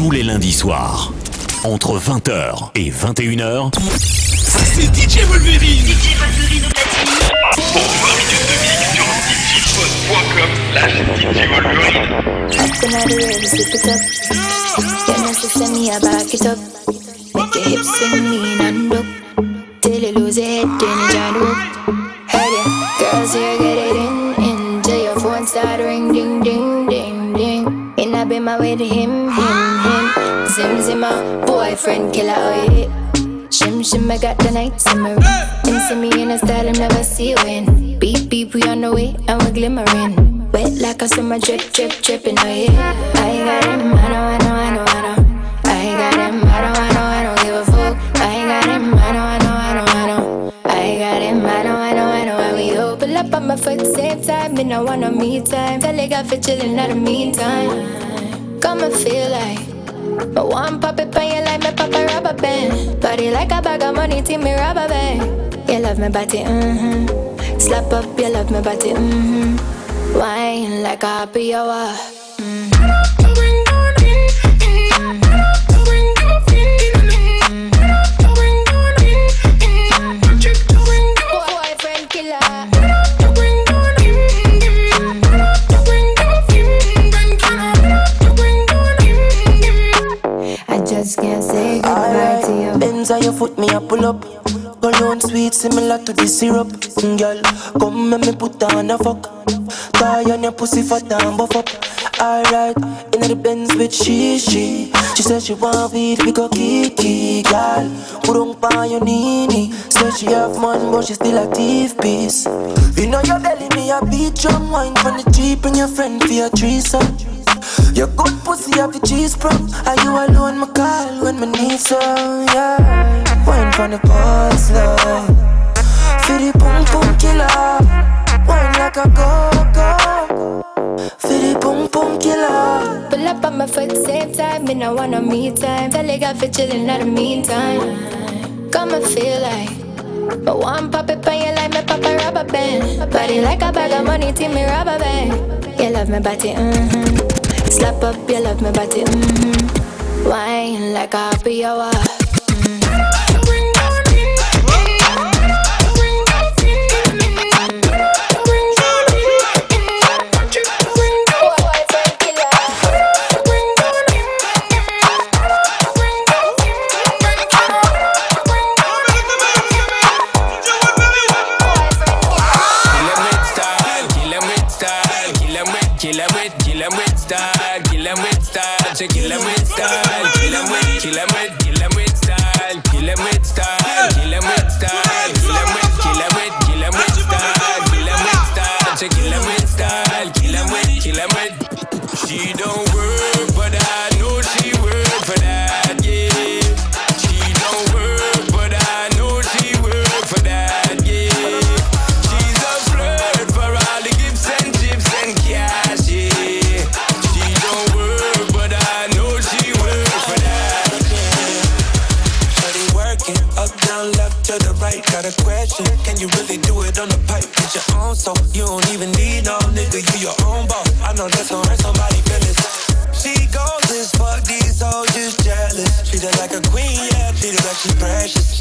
tous les lundis soirs. Entre 20h et 21h, c'est DJ Wolverine. DJ Wolverine au platine. Pour 20 minutes de mix sur djpod.com slash DJ Wolverine. Acting out the way, zip it up. Your message send me, I back it up. Make your hips swing mean and up. Till you lose your head, then you join the hook. Heard ya, girls here get my way to him, him, him. Zim Zimmer, boyfriend killer, oh yeah. Shim Shim, I got the night simmer. And see me in a style I never see you. Beep beep, we on the way and we're glimmering. Wet like a summer drip, drip, dripping, oh yeah. I got him, I know, I know, I know, I know. I got him, I know, I know, I don't give a fuck. I got him, I know, I know, I know, I know. I got him, I know, I know, I know. And we open up on my foot same time. Me no want no me time. Tell you got for chillin' in the meantime. Come and feel like. But one pop it on you like me pop a rubber band. Body like a bag of money to me rubber band. You love me body, mm-hmm. Slap up, you love me body, mm-hmm. Wine like a happy hour. Put on a fuck. Tie on your pussy for down, buff up. Alright, in the Benz with she, she. She said she want weed, we go kiki, girl. don't pa your nini. Said she have money, but she still a thief piece. You know you're telling me a beat drum wine from the Jeep and your friend for your threesome. Your good pussy have the cheese from Are you alone, my call when my need some, yeah Wine from the pulse, love For the boom boom killer Wine like a go-go For the boom boom killer Pull up on my foot, same time Me no want no me time. Tell you got for chillin' in the meantime Come and feel like But one pop it on you like me pop a rubber band. Body like a bag of money to me rubber band. You love me body, mm-hmm. Slap up, you love me body, mm-hmm. Wine like a happy hour.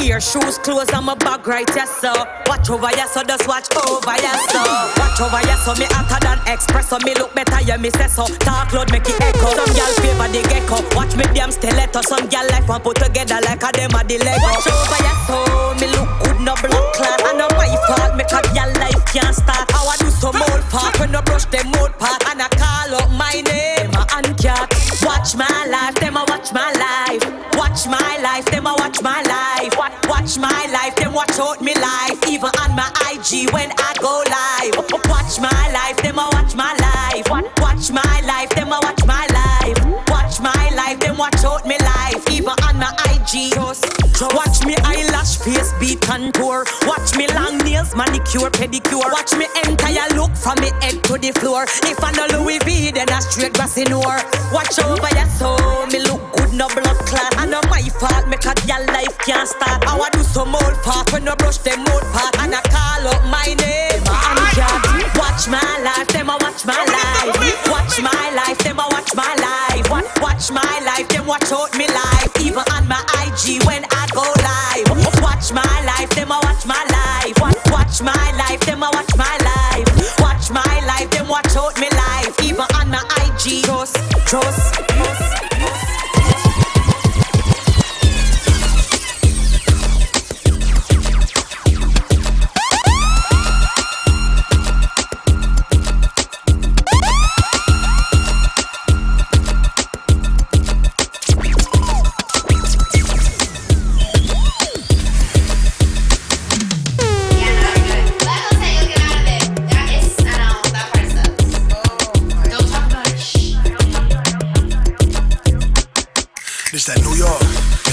Ear, shoes, clothes, I'm a bag right, yes, so. Watch over, yes, so. Just watch over, yes, so. Watch over, yes, so. Me hotter than express, so. Me look better, yeah, me say so. Talk loud, make it echo. Some gal favor the gecko. Watch me damn stiletto. Some gal life one put together like a them a the Lego. Watch over, yes, so. Me look good, no blood clot. And no my fault, make a gal life can't start. How I do some old part when no brush them old part. And I call up my name, and cat. Watch my life, them a my life, them a watch my life. Watch my life, them watch out me life. Even on my IG when I go live. Watch my life, them a watch my life. Watch my life, them a watch my life. Watch my life, them watch out me life. Even on my IG. Watch me eyelash, face beat contour. Watch me long nails, manicure, pedicure. Watch me entire look from the head to the floor. If I know Louis V, then I straight grassy noir. Watch over your soul, me can't start. I want do some old part when I brush them old part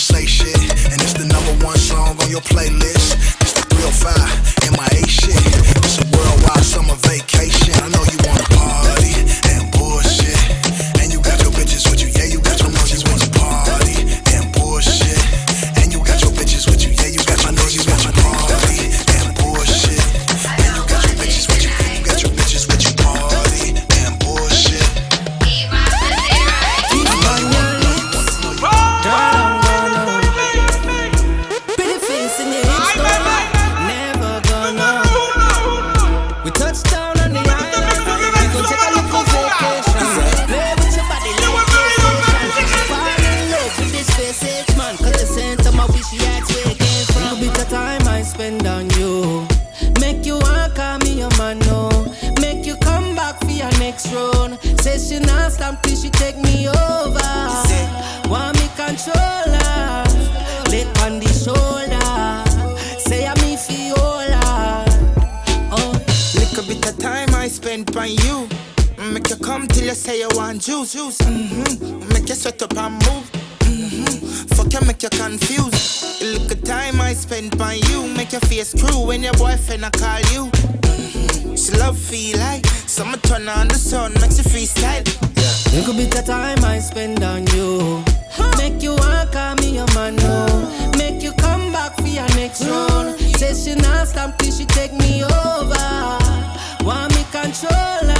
ain't the Mm-hmm. Make you sweat up and move. Mm-hmm. Fuck you, make you confused. Look at time I spend on you. Make your face crew when your boyfriend I call you. Mm-hmm. She love feel like summer turn on the sun, makes you freestyle. Yeah. Look could bit of time I spend on you. Huh. Make you walk call me your man, no. Make you come back for your next round. Say she not stop till she take me over. Want me controller.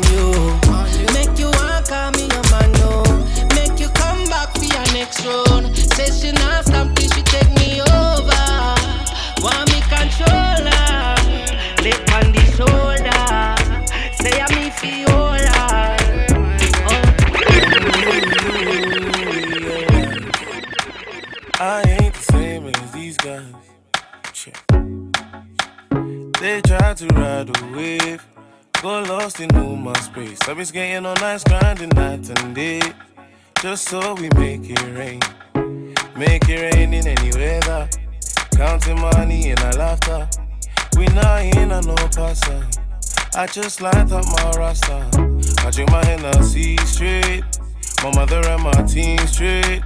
Check. try to ride a wave. Go lost in my space. I've been skating on ice, grinding night and day. Just so we make it rain. Make it rain in any weather. Counting money and a laughter. We not in a no passer. I just light up my rasta. I drink my Hennessy straight. My mother and my team straight.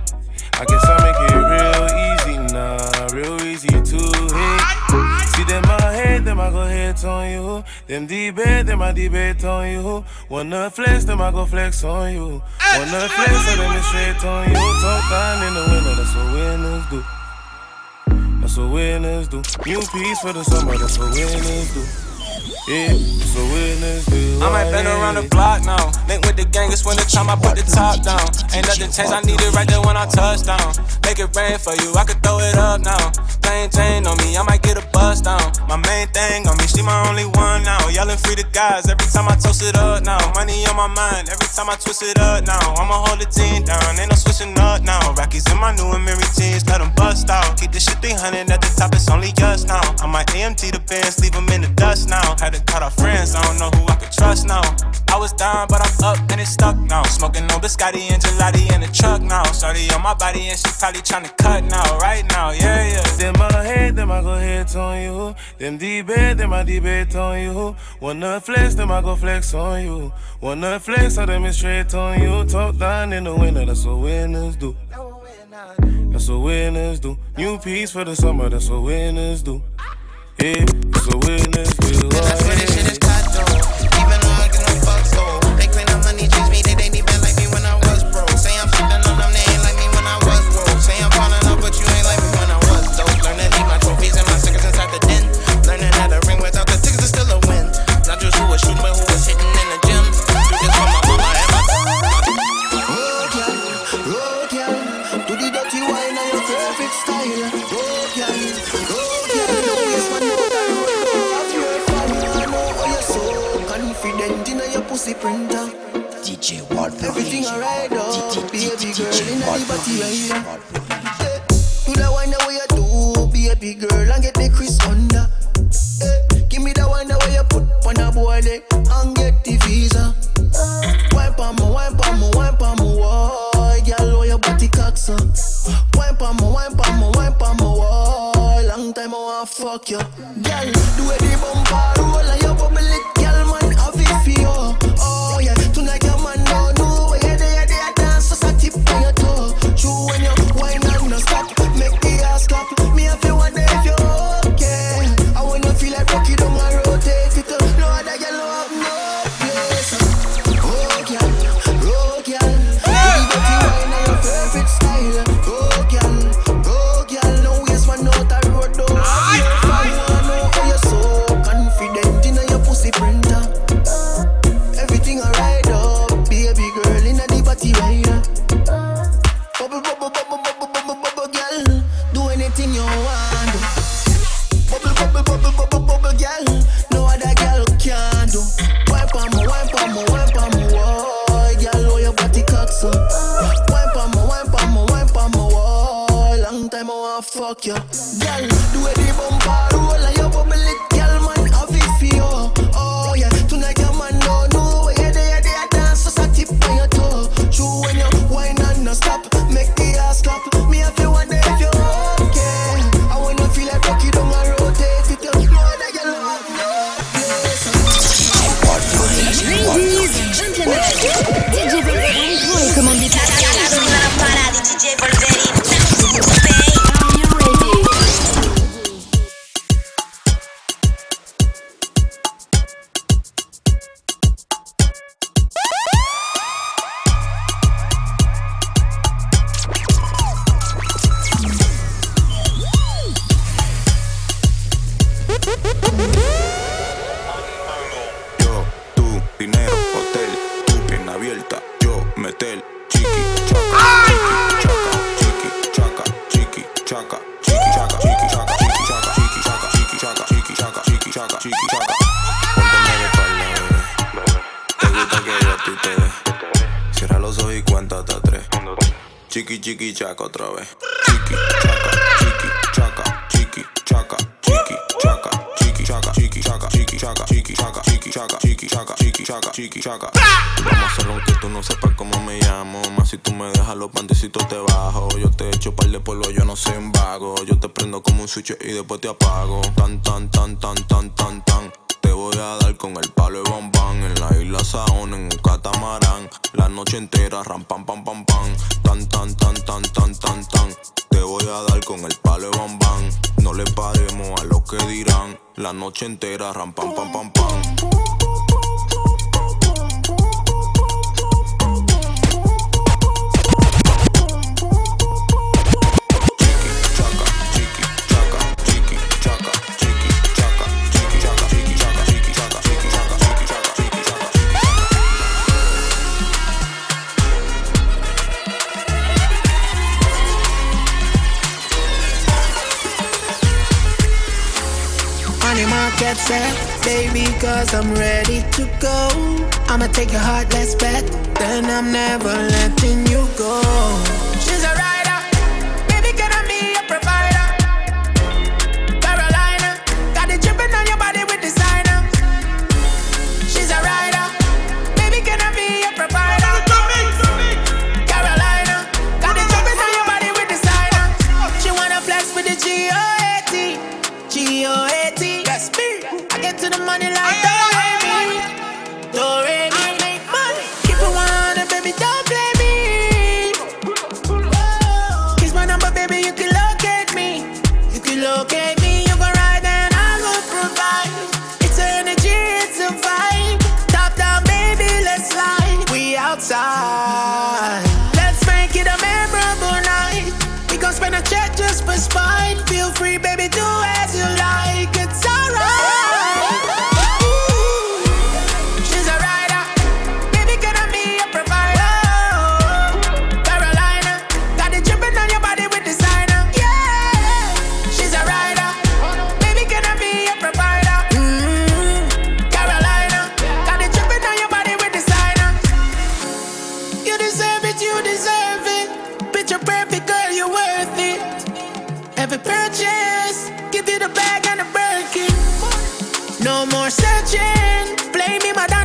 I guess I make it real easy now, real easy to hit. See them my head, them I go hit on you. Them debate, them I debate on you. Wanna flex, them I go flex on you. Wanna flex, so them straight on you. Down in the winter, that's what winners do. That's what winners do. New piece for the summer, that's what winners do. I might been around the block now. Link with the gang, it's when the time I put the top down. Ain't nothing changed, I need it right there when I touch down. Make it rain for you, I could throw it up now. Maintain on me, I might get a buzz down. My main thing on me, she my only one now. Yelling free the guys every time I toast it up now. Money on my mind every time I twist it up now. I'ma hold the team down, ain't no switching up now. Rockies in my new and Mary teens, let them bust out. Keep this shit 300 at the top, it's only just now. I might AMT the bands, leave them in the dust now. Had to cut off friends, I don't know who I could trust now. I was down, but I'm up and it's stuck now. Smoking on biscotti and gelati in the truck now. Shorty on my body and she probably tryna cut now, right now, yeah, yeah. Them my head, them I go hit on you. Them debate, them I debate on you. Wanna flex, them I go flex on you. Wanna flex, so them straight on you. Top down in the winter, that's what winners do. That's what winners do. New piece for the summer, that's what winners do. Yeah, so witness will And I swear this shit is get the Chris under. Hey, give me that wine that way you put on a boy leg and get the visa. Wipe on my, wipe on my, wipe on my wall. Girl, where your body cocks up. Wipe on my, wipe on my, wipe on my wall. Long time I want to fuck you. Chaca, chiqui, chaca, chiqui, chaca, chiqui, chaca, chiqui, chaca. Vamos a hacerlo aunque tú no sepas cómo me llamo. Más si tú me dejas los pantecitos te bajo. Yo te echo par de polvo, yo no soy un vago. Yo te prendo como un switch y después te apago. Tan, tan, tan, tan, tan, tan, tan. Te voy a dar con el palo de bombán En la isla Saón, en un catamarán. La noche entera, ram, pam, pam, pam, pam. Tan, tan, tan, tan, tan, tan, tan. Te voy a dar con el palo de bombán No le paremos a lo que dirán. La noche entera, ram, pam, pam, pam, pam free, baby. No more searching. Blame me, madam.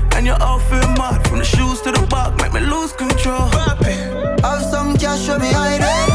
And your outfit mad. From the shoes to the back, make me lose control. Have some cash, show me how is.